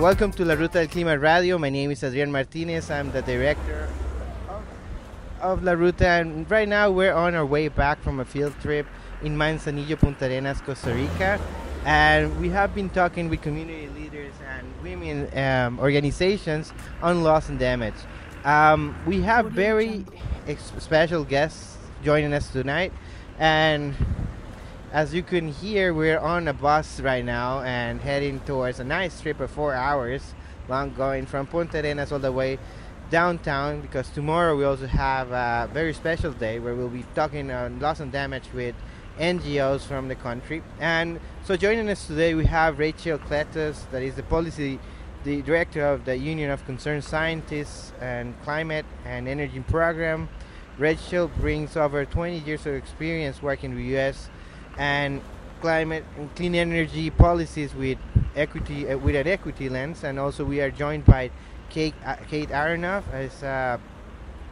Welcome to La Ruta del Clima Radio. My name is Adrian Martinez. I'm the director of, of La Ruta, and right now we're on our way back from a field trip in Manzanillo, Puntarenas, Costa Rica. And we have been talking with community leaders and women um, organizations on loss and damage. Um, we have very ex- special guests joining us tonight, and as you can hear, we're on a bus right now and heading towards a nice trip of four hours long, going from Puntarenas all the way downtown. Because tomorrow we also have a very special day where we'll be talking on loss and damage with NGOs from the country. And so joining us today, we have Rachel Cleetus, that is the policy, the director of the Union of Concerned Scientists and Climate and Energy Program. Rachel brings over 20 years of experience working in the U.S. and climate and clean energy policies with equity uh, with an equity lens. And also, we are joined by Kate uh, Kate Aronoff as uh,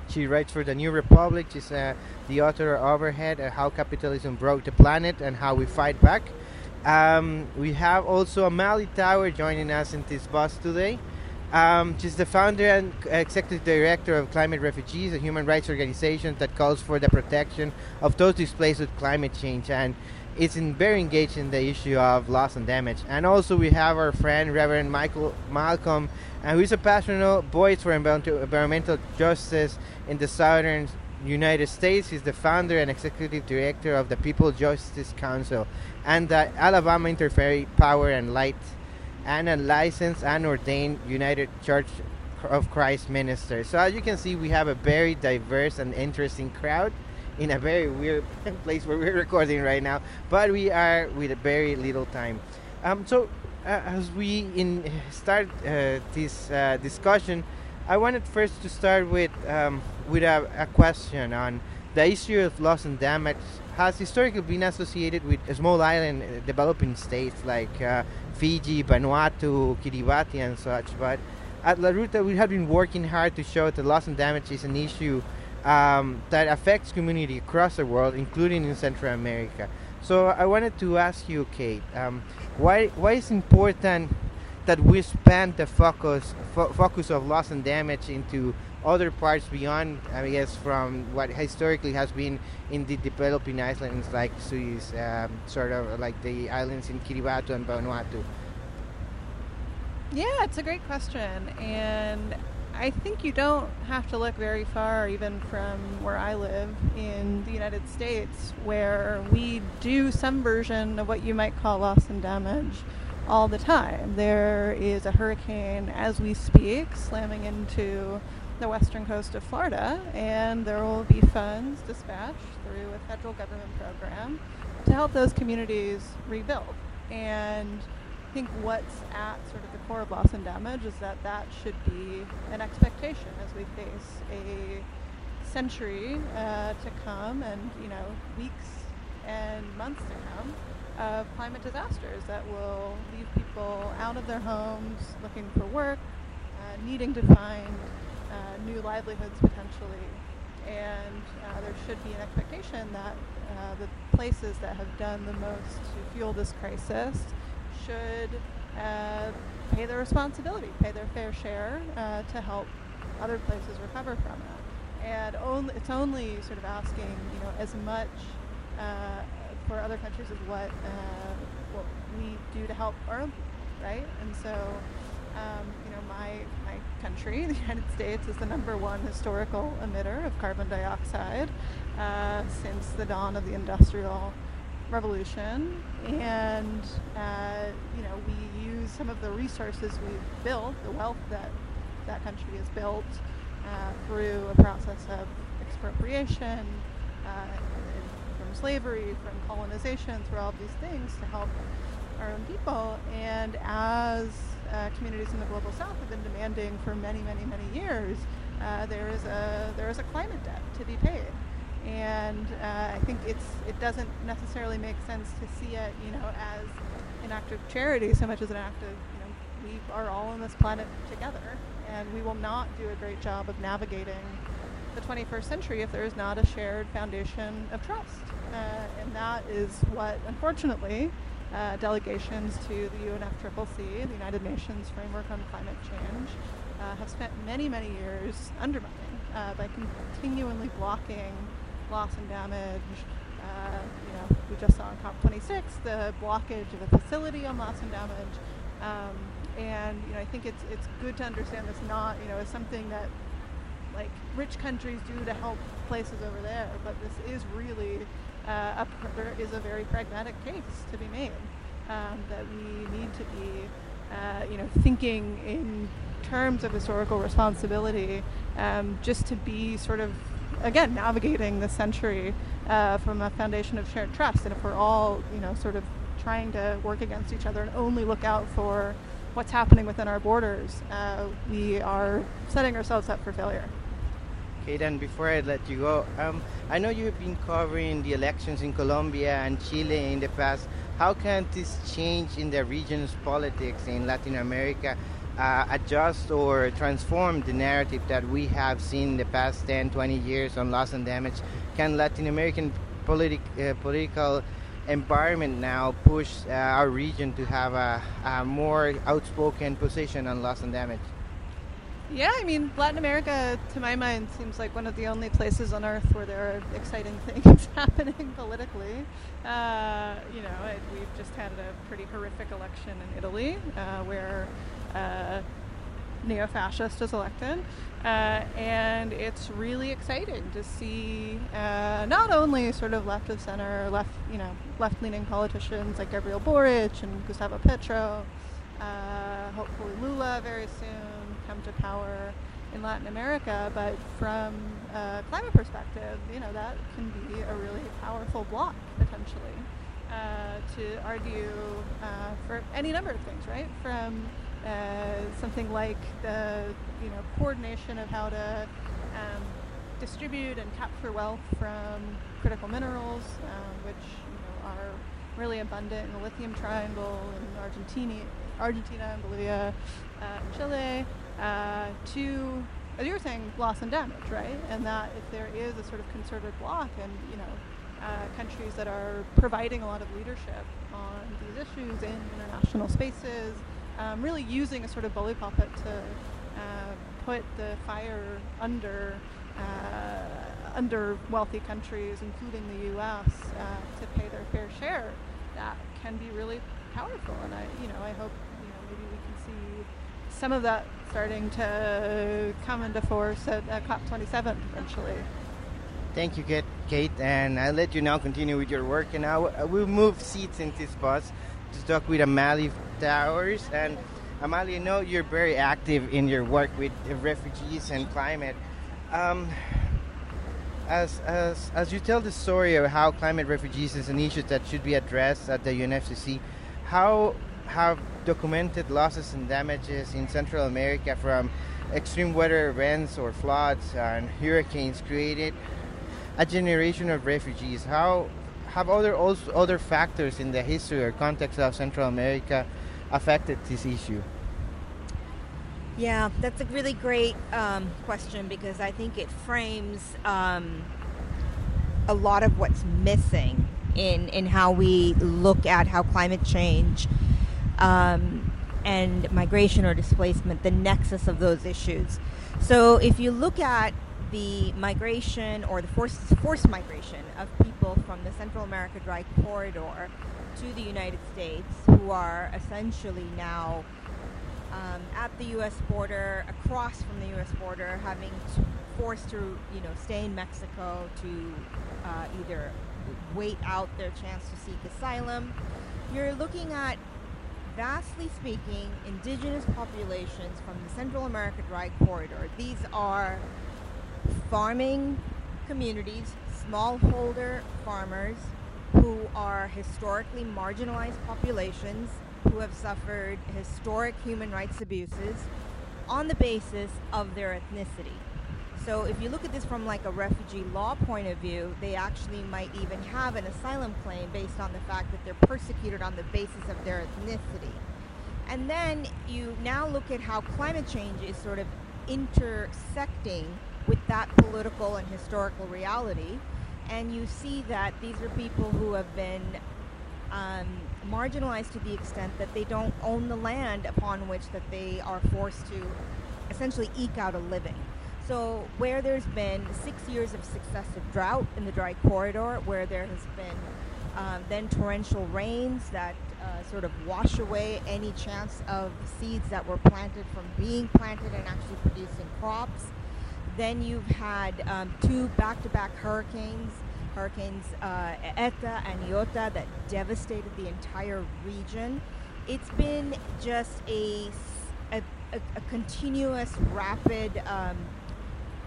she writes for the New Republic. She's uh, the author of Overheated, uh, How Capitalism Broke the Planet and How We Fight Back. Um, we have also Amali Tower joining us in this bus today. Um, she's the founder and executive director of Climate Refugees, a human rights organization that calls for the protection of those displaced with climate change. And it's in very engaged in the issue of loss and damage. And also we have our friend Reverend Michael Malcom, uh, who is a passionate voice for environmental, environmental justice in the southern United States. He's the founder and executive director of the People Justice Council and the Alabama Interfaith Power and Light, and a licensed and ordained United Church of Christ minister. So as you can see, we have a very diverse and interesting crowd in a very weird place where we're recording right now, but we are with very little time. Um, so uh, as we in start uh, this uh, discussion, I wanted first to start with um, with a, a question on the issue of loss and damage has historically been associated with small island uh, developing states like uh, Fiji, Vanuatu, Kiribati, and such. But at La Ruta, we have been working hard to show that loss and damage is an issue um, that affects community across the world, including in Central America. So I wanted to ask you, Kate, um, why why is important that we expand the focus fo- focus of loss and damage into other parts beyond, I guess, from what historically has been in the developing islands like Swiss, um, sort of like the islands in Kiribati and Vanuatu. Yeah, it's a great question. And I think you don't have to look very far, even from where I live in the United States, where we do some version of what you might call loss and damage all the time. There is a hurricane as we speak slamming into the western coast of Florida, and there will be funds dispatched through a federal government program to help those communities rebuild. And I think what's at sort of the core of loss and damage is that that should be an expectation as we face a century uh, to come and you know weeks and months to come of climate disasters that will leave people out of their homes, looking for work, uh, needing to find uh, new livelihoods potentially. And uh, there should be an expectation that uh, the places that have done the most to fuel this crisis should uh, pay their responsibility, pay their fair share uh, to help other places recover from it. And only, it's only sort of asking, you know, as much uh, for other countries as what uh, what we do to help our own people, right? And so, um, you know, my my country, the United States, is the number one historical emitter of carbon dioxide uh, since the dawn of the industrial revolution, and uh, you know we use some of the resources we've built, the wealth that that country has built uh, through a process of expropriation, uh, from slavery, from colonization, through all of these things to help our own people. And as uh, communities in the global south have been demanding for many, many, many years, uh, there is a there is a climate debt to be paid and uh, I think it's it doesn't necessarily make sense to see it, you know, as an act of charity so much as an act of, you know, we are all on this planet together, and we will not do a great job of navigating the 21st century if there is not a shared foundation of trust, uh, and that is what, unfortunately, uh, delegations to the UNFCCC, the United Nations Framework on Climate Change, uh, have spent many, many years undermining uh, by continually blocking loss and damage. Uh, you know, we just saw on COP26 the blockage of a facility on loss and damage. Um, and you know, I think it's it's good to understand this not you know as something that like rich countries do to help places over there, but this is really uh, a, there is a very pragmatic case to be made um, that we need to be uh, you know thinking in terms of historical responsibility, um, just to be sort of again navigating the century uh, from a foundation of shared trust. And if we're all you know sort of trying to work against each other and only look out for what's happening within our borders, uh, we are setting ourselves up for failure. Okay, then before I let you go, um, I know you've been covering the elections in Colombia and Chile in the past. How can this change in the region's politics in Latin America uh, adjust or transform the narrative that we have seen the past 10, 20 years on loss and damage? Can Latin American politi- uh, political environment now push uh, our region to have a, a, more outspoken position on loss and damage? Yeah, I mean, Latin America, to my mind, seems like one of the only places on earth where there are exciting things happening politically. Uh, you know, it, we've just had a pretty horrific election in Italy uh, where uh, neo-fascist is elected, uh, and it's really exciting to see uh, not only sort of left of center, left you know left-leaning politicians like Gabriel Boric and Gustavo Petro, uh, hopefully Lula very soon come to power in Latin America, but from a climate perspective, you know that can be a really powerful block potentially uh, to argue uh, for any number of things, right? From uh, something like the you know coordination of how to um, distribute and capture wealth from critical minerals, um, which you know are really abundant in the lithium triangle in Argentina, Argentina and Bolivia, uh, Chile, uh, to as you were saying, loss and damage, right? And that if there is a sort of concerted block and you know uh, countries that are providing a lot of leadership on these issues in international spaces, um, really using a sort of bully puppet to uh, put the fire under uh, under wealthy countries, including the U.S., uh, to pay their fair share. That can be really powerful, and I, you know, I hope you know maybe we can see some of that starting to come into force at, at COP27 eventually. Thank you, Kate, and I'll let you now continue with your work. And now we'll move seats in this bus to talk with Amali Towers. And Amali, I know you're very active in your work with refugees and climate. Um, as, as, as you tell the story of how climate refugees is an issue that should be addressed at the UNFCCC, how have documented losses and damages in Central America from extreme weather events or floods and hurricanes created a generation of refugees? How have other also other factors in the history or context of Central America affected this issue? Yeah, that's a really great um, question because I think it frames um, a lot of what's missing in in how we look at how climate change um, and migration or displacement, the nexus of those issues. So if you look at the migration or the forced, forced migration of people from the Central America Dry Corridor to the United States who are essentially now um, at the U.S. border, across from the U.S. border, having to, forced to, you know, stay in Mexico to uh, either wait out their chance to seek asylum. You're looking at, vastly speaking, indigenous populations from the Central America Dry Corridor. These are farming communities, smallholder farmers who are historically marginalized populations who have suffered historic human rights abuses on the basis of their ethnicity. So if you look at this from like a refugee law point of view, they actually might even have an asylum claim based on the fact that they're persecuted on the basis of their ethnicity. And then you now look at how climate change is sort of intersecting with that political and historical reality. And you see that these are people who have been um, marginalized to the extent that they don't own the land upon which that they are forced to essentially eke out a living. So where there's been six years of successive drought in the dry corridor, where there has been um, then torrential rains that uh, sort of wash away any chance of seeds that were planted from being planted and actually producing crops. Then you've had um, two back-to-back hurricanes, hurricanes uh, Eta and Iota, that devastated the entire region. It's been just a, a, a, a continuous, rapid um,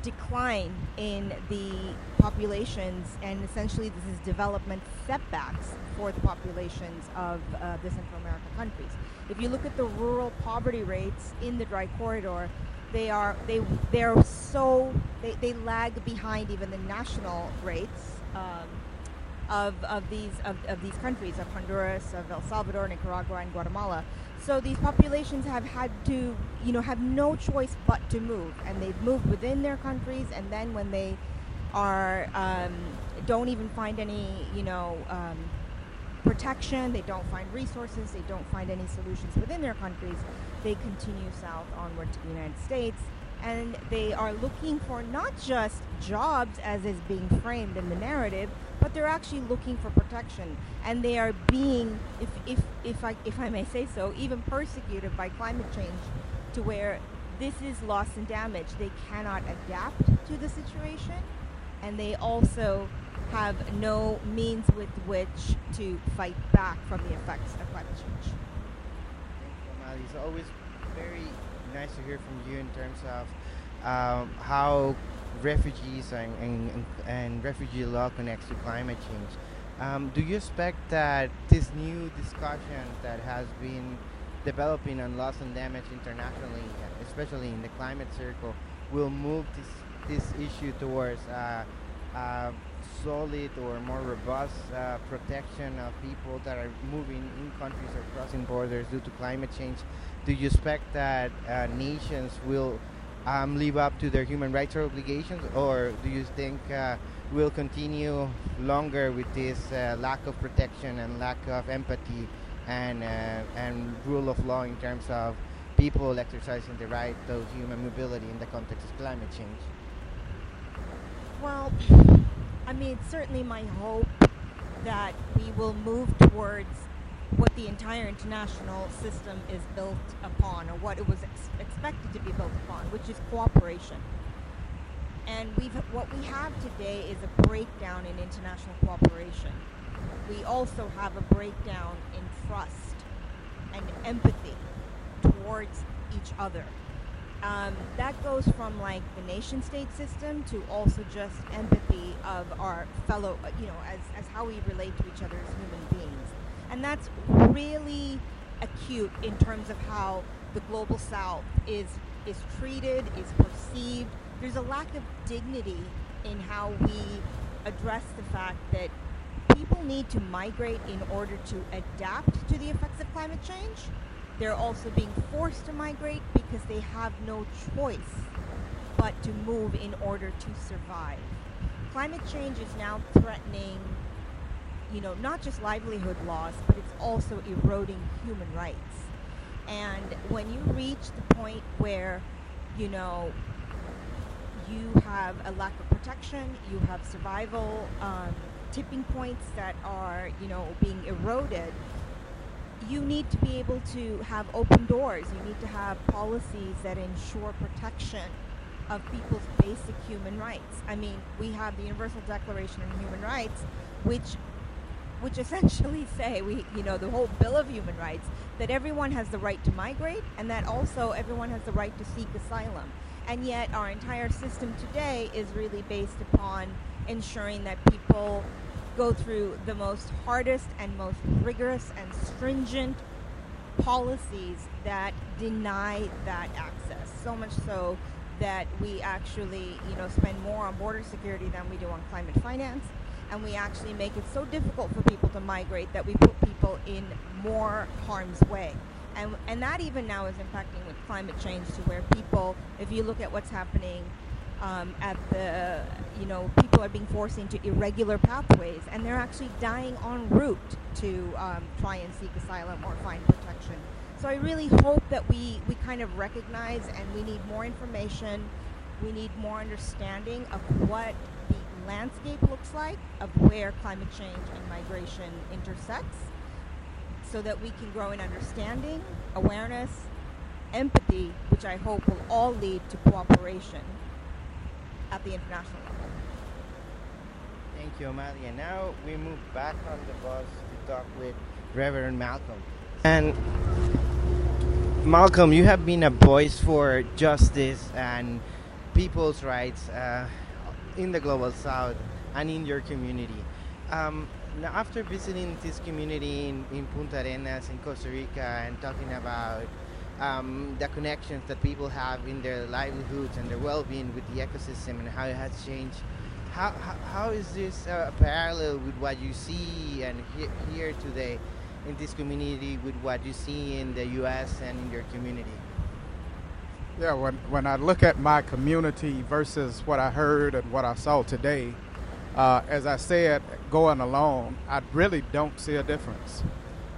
decline in the populations, and essentially this is development setbacks for the populations of uh, the Central American countries. If you look at the rural poverty rates in the dry corridor, they are they they're so they, they lag behind even the national rates um, of, of these of, of these countries of Honduras, of El Salvador, Nicaragua, and Guatemala. So these populations have had to, you know, have no choice but to move, and they've moved within their countries. And then when they are um, don't even find any, you know, um, protection, they don't find resources, they don't find any solutions within their countries. They continue south onward to the United States, and they are looking for not just jobs as is being framed in the narrative, but they're actually looking for protection, and they are being, if if if I if I may say so, even persecuted by climate change, to where this is loss and damage. They cannot adapt to the situation, and they also have no means with which to fight back from the effects of climate change. Thank you, It's always very nice to hear from you in terms of um, how refugees and, and, and, refugee law connects to climate change. Um, do you expect that this new discussion that has been developing on loss and damage internationally, especially in the climate circle, will move this this issue towards uh, uh, solid or more robust uh, protection of people that are moving in countries or crossing borders due to climate change? Do you expect that uh, nations will um, live up to their human rights obligations, or do you think uh, we'll continue longer with this uh, lack of protection and lack of empathy and uh, and rule of law in terms of people exercising the right to human mobility in the context of climate change? Well, I mean, it's certainly my hope that we will move towards what the entire international system is built upon, or what it was ex- expected to be built upon, which is cooperation. And we've what we have today is a breakdown in international cooperation. We also have a breakdown in trust and empathy towards each other. Um, that goes from like the nation state system to also just empathy of our fellow, you know, as, as how we relate to each other as human beings. And that's really acute in terms of how the global south is is treated, is perceived. There's a lack of dignity in how we address the fact that people need to migrate in order to adapt to the effects of climate change. They're also being forced to migrate because they have no choice but to move in order to survive. Climate change is now threatening you know, not just livelihood loss, but it's also eroding human rights. And when you reach the point where, you know, you have a lack of protection, you have survival um, tipping points that are, you know, being eroded, you need to be able to have open doors. You need to have policies that ensure protection of people's basic human rights. I mean, we have the Universal Declaration of Human Rights, which which essentially say we you know the whole bill of human rights that everyone has the right to migrate and that also everyone has the right to seek asylum and yet our entire system today is really based upon ensuring that people go through the most hardest and most rigorous and stringent policies that deny that access so much so that we actually you know spend more on border security than we do on climate finance and we actually make it so difficult for people to migrate that we put people in more harm's way. And, and that even now is impacting with climate change to where people, if you look at what's happening um, at the, you know, people are being forced into irregular pathways and they're actually dying en route to um, try and seek asylum or find protection. So I really hope that we, we kind of recognize and we need more information, we need more understanding of what the landscape looks like, of where climate change and migration intersects, so that we can grow in understanding, awareness, empathy, which I hope will all lead to cooperation at the international level. Thank you, Amalia. Now we move back on the bus to talk with Reverend Malcom. And Malcom, you have been a voice for justice and people's rights uh, in the global south and in your community. Um, now, after visiting this community in, in Puntarenas in Costa Rica and talking about um, the connections that people have in their livelihoods and their well-being with the ecosystem and how it has changed. How, how, how is this uh, parallel with what you see and he- here today in this community with what you see in the U.S. and in your community? Yeah, when, when I look at my community versus what I heard and what I saw today, uh, as I said, going along, I really don't see a difference.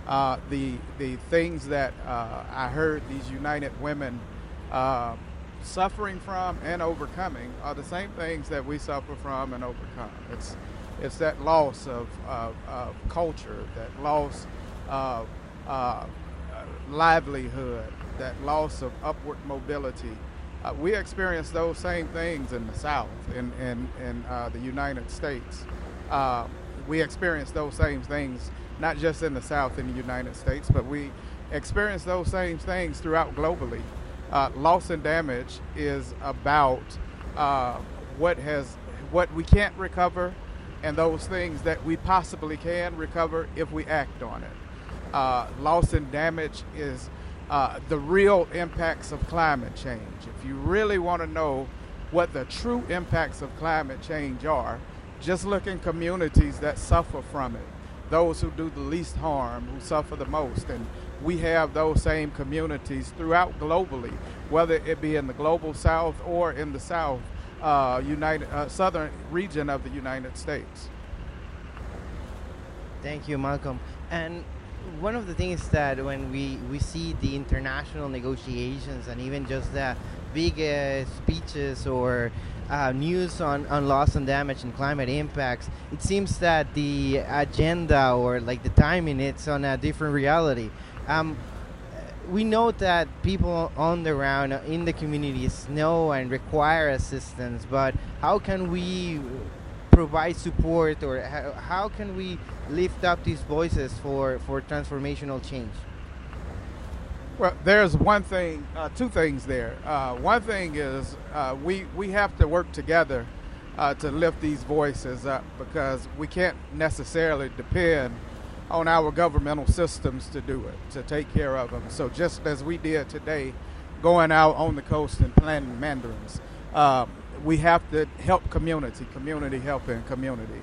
Uh, the the things that uh, I heard these United Women uh, suffering from and overcoming are the same things that we suffer from and overcome. It's it's that loss of, of, of culture, that loss of uh, livelihood, that loss of upward mobility. Uh, we experience those same things in the South, in in, in the United States. we experience those same things not just in the South in the United States, but we experience those same things throughout globally. Uh, loss and damage is about uh, what has what we can't recover and those things that we possibly can recover if we act on it. Uh, loss and damage is uh, the real impacts of climate change. If you really want to know what the true impacts of climate change are, just look in communities that suffer from it those who do the least harm, who suffer the most. And we have those same communities throughout globally, whether it be in the global south or in the south, uh, United, uh, southern region of the United States. Thank you, Malcom. And one of the things that when we, we see the international negotiations and even just the big uh, speeches or uh, news on, on loss and damage and climate impacts, it seems that the agenda or like the timing it's on a different reality. Um, we know that people on the ground in the communities know and require assistance, but how can we provide support or how, how can we lift up these voices for, for transformational change? Well, there's one thing, uh, two things there. Uh, one thing is uh, we we have to work together uh, to lift these voices up because we can't necessarily depend on our governmental systems to do it, to take care of them. So just as we did today, going out on the coast and planting mandarins, um, we have to help community, community helping community.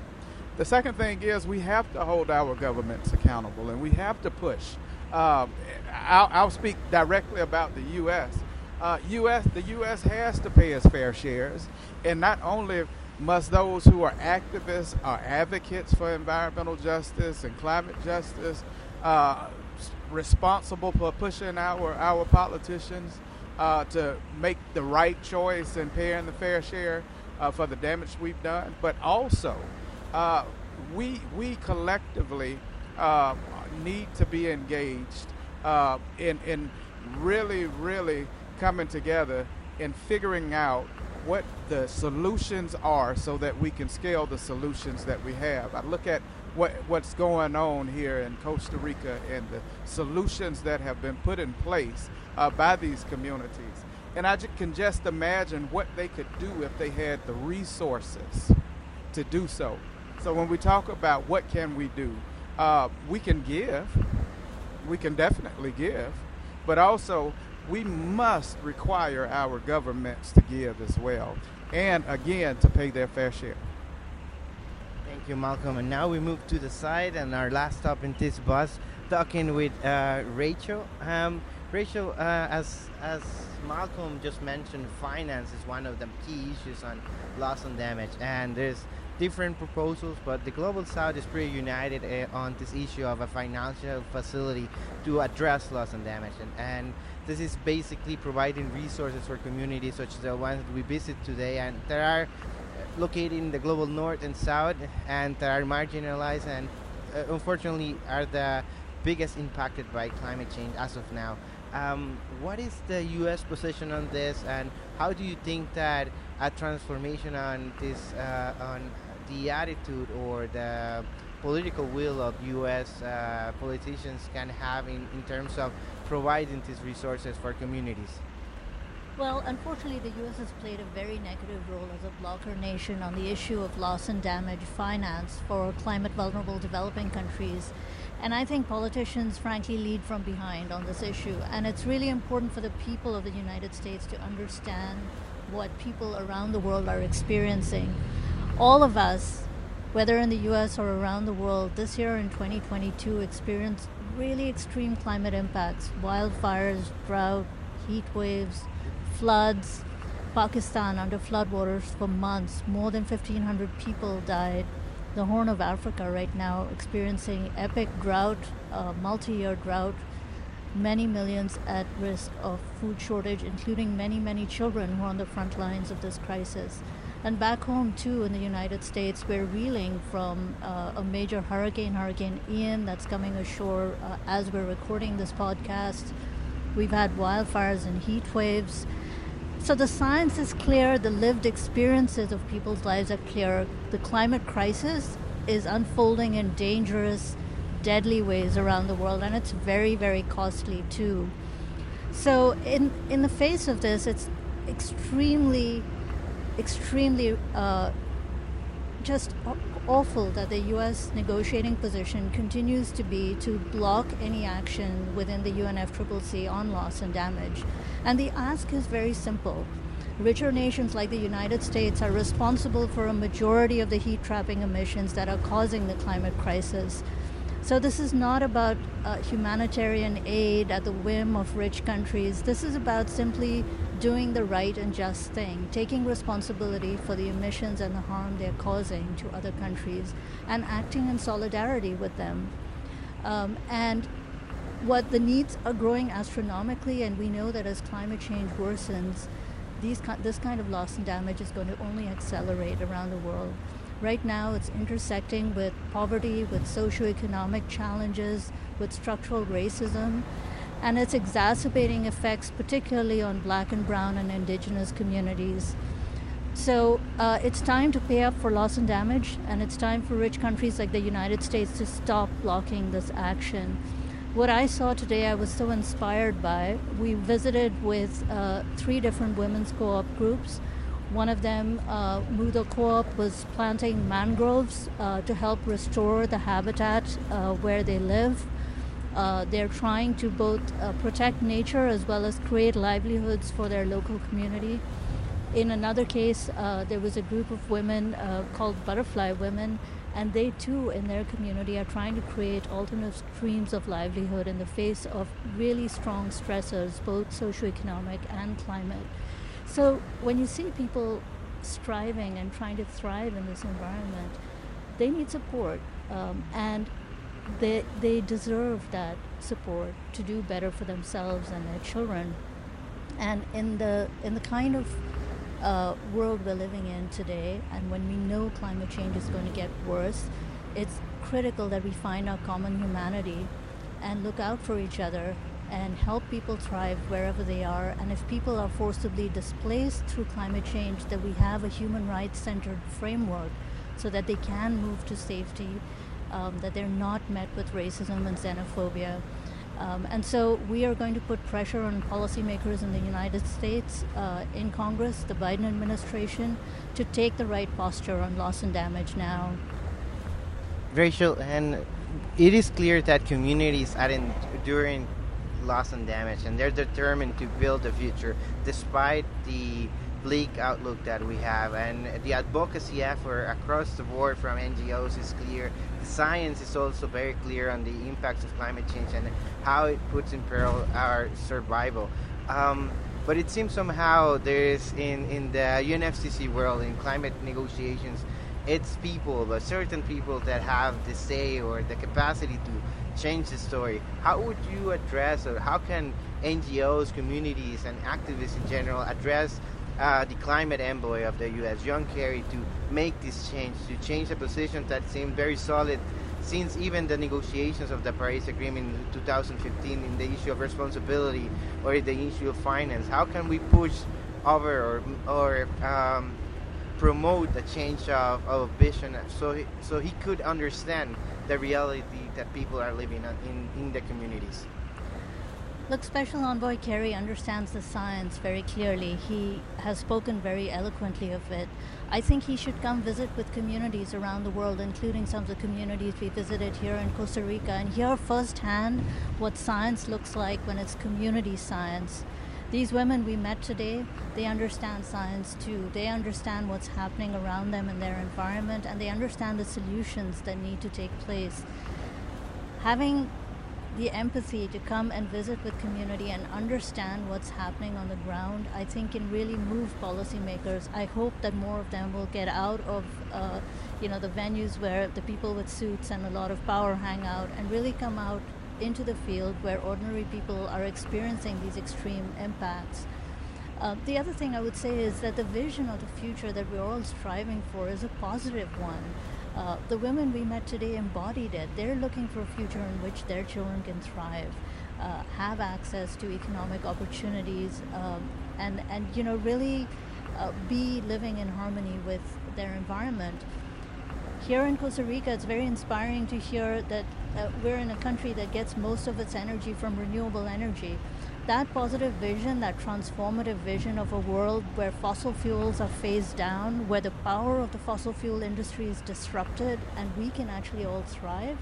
The second thing is we have to hold our governments accountable and we have to push. Um, I'll, I'll, speak directly about the U.S. Uh, U.S. The U.S. has to pay its fair shares, and not only must those who are activists or advocates for environmental justice and climate justice uh, responsible for pushing our our politicians uh, to make the right choice and paying the fair share uh, for the damage we've done, but also uh, we we collectively uh, need to be engaged uh, in, in really, really coming together and figuring out what the solutions are so that we can scale the solutions that we have. I look at what, what's going on here in Costa Rica and the solutions that have been put in place uh, by these communities. And I can just imagine what they could do if they had the resources to do so. So when we talk about what can we do, uh, we can give, we can definitely give, but also we must require our governments to give as well, and again to pay their fair share. Thank you, Malcom. And now we move to the side, and our last stop in this bus, talking with uh, Rachel. Um, Rachel, uh, as as Malcom just mentioned, finance is one of the key issues on loss and damage, and there's different proposals, but the Global South is pretty united uh, on this issue of a financial facility to address loss and damage, and, and this is basically providing resources for communities such as the ones we visit today, and there are uh, located in the global north and south, and that are marginalized and uh, unfortunately are the biggest impacted by climate change as of now. Um, what is the U.S. position on this, and how do you think that a transformation on this, uh, on the attitude or the political will of U.S. Uh, politicians can have in, in terms of providing these resources for communities? Well, unfortunately, the U.S. has played a very negative role as a blocker nation on the issue of loss and damage finance for climate vulnerable developing countries. And I think politicians, frankly, lead from behind on this issue. And it's really important for the people of the United States to understand what people around the world are experiencing. All of us, whether in the US or around the world, this year in 2022 experienced really extreme climate impacts wildfires, drought, heat waves, floods. Pakistan under floodwaters for months. More than 1,500 people died. The Horn of Africa right now experiencing epic drought, uh, multi-year drought. Many millions at risk of food shortage, including many, many children who are on the front lines of this crisis. And back home, too, in the United States, we're reeling from uh, a major hurricane, Hurricane Ian, that's coming ashore uh, as we're recording this podcast. We've had wildfires and heat waves. So the science is clear, the lived experiences of people's lives are clear. The climate crisis is unfolding in dangerous, deadly ways around the world, and it's very, very costly too. So, in, in the face of this, it's extremely extremely uh, just awful that the U.S. negotiating position continues to be to block any action within the UNFCCC on loss and damage. And the ask is very simple. Richer nations like the United States are responsible for a majority of the heat trapping emissions that are causing the climate crisis. So, this is not about uh, humanitarian aid at the whim of rich countries. This is about simply doing the right and just thing, taking responsibility for the emissions and the harm they're causing to other countries, and acting in solidarity with them. Um, and what the needs are growing astronomically, and we know that as climate change worsens, these, this kind of loss and damage is going to only accelerate around the world. Right now, it's intersecting with poverty, with socioeconomic challenges, with structural racism, and it's exacerbating effects, particularly on black and brown and indigenous communities. So uh, it's time to pay up for loss and damage, and it's time for rich countries like the United States to stop blocking this action. What I saw today, I was so inspired by. We visited with uh, three different women's co op groups. One of them, uh, Muda Co op, was planting mangroves uh, to help restore the habitat uh, where they live. Uh, they're trying to both uh, protect nature as well as create livelihoods for their local community. In another case, uh, there was a group of women uh, called Butterfly Women, and they too, in their community, are trying to create alternate streams of livelihood in the face of really strong stressors, both socioeconomic and climate. So, when you see people striving and trying to thrive in this environment, they need support. Um, and they they deserve that support to do better for themselves and their children. And in the in the kind of uh, world we're living in today, and when we know climate change is going to get worse, it's critical that we find our common humanity and look out for each other and help people thrive wherever they are. And if people are forcibly displaced through climate change, that we have a human rights centered framework so that they can move to safety um, that they're not met with racism and xenophobia. Um, and so we are going to put pressure on policymakers in the United States, uh, in Congress, the Biden administration, to take the right posture on loss and damage now. Rachel, and it is clear that communities are enduring loss and damage, and they're determined to build a future despite the bleak outlook that we have. And the advocacy effort across the board from NGOs is clear. The science is also very clear on the impacts of climate change and how it puts in peril our survival. Um, but it seems somehow there is in, in the UNFCCC world, in climate negotiations, it's people, but certain people that have the say or the capacity to change the story. How would you address, or how can NGOs, communities, and activists in general address uh, the climate envoy of the U.S., John Kerry, to make this change, to change a position that seemed very solid since even the negotiations of the Paris Agreement in 2015 in the issue of responsibility or the issue of finance. How can we push over or, or um, promote a change of, of vision so he, so he could understand the reality that people are living in, in the communities? Look, Special Envoy Kerry understands the science very clearly. He has spoken very eloquently of it. I think he should come visit with communities around the world, including some of the communities we visited here in Costa Rica, and hear firsthand what science looks like when it's community science. These women we met today, they understand science too. They understand what's happening around them in their environment, and they understand the solutions that need to take place. Having the empathy to come and visit with community and understand what's happening on the ground, I think can really move policymakers. I hope that more of them will get out of, uh, you know, the venues where the people with suits and a lot of power hang out and really come out into the field where ordinary people are experiencing these extreme impacts. Uh, the other thing I would say is that the vision of the future that we're all striving for is a positive one. Uh, the women we met today embodied it. They're looking for a future in which their children can thrive, uh, have access to economic opportunities, um, and and you know really uh, be living in harmony with their environment. Here in Costa Rica, it's very inspiring to hear that uh, we're in a country that gets most of its energy from renewable energy that positive vision, that transformative vision of a world where fossil fuels are phased down, where the power of the fossil fuel industry is disrupted, and we can actually all thrive,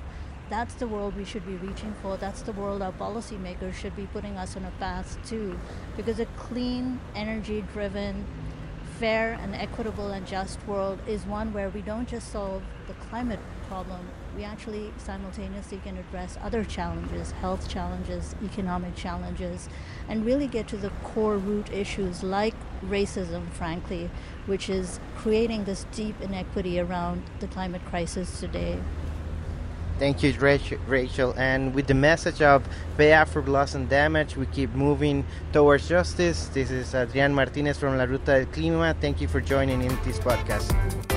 that's the world we should be reaching for. That's the world our policymakers should be putting us on a path to. Because a clean, energy driven, fair and equitable and just world is one where we don't just solve the climate problem, we actually simultaneously can address other challenges, health challenges, economic challenges, and really get to the core root issues like racism, frankly, which is creating this deep inequity around the climate crisis today. Thank you, Rachel. And with the message of pay up for loss and damage, we keep moving towards justice. This is Adrian Martinez from La Ruta del Clima. Thank you for joining in this podcast.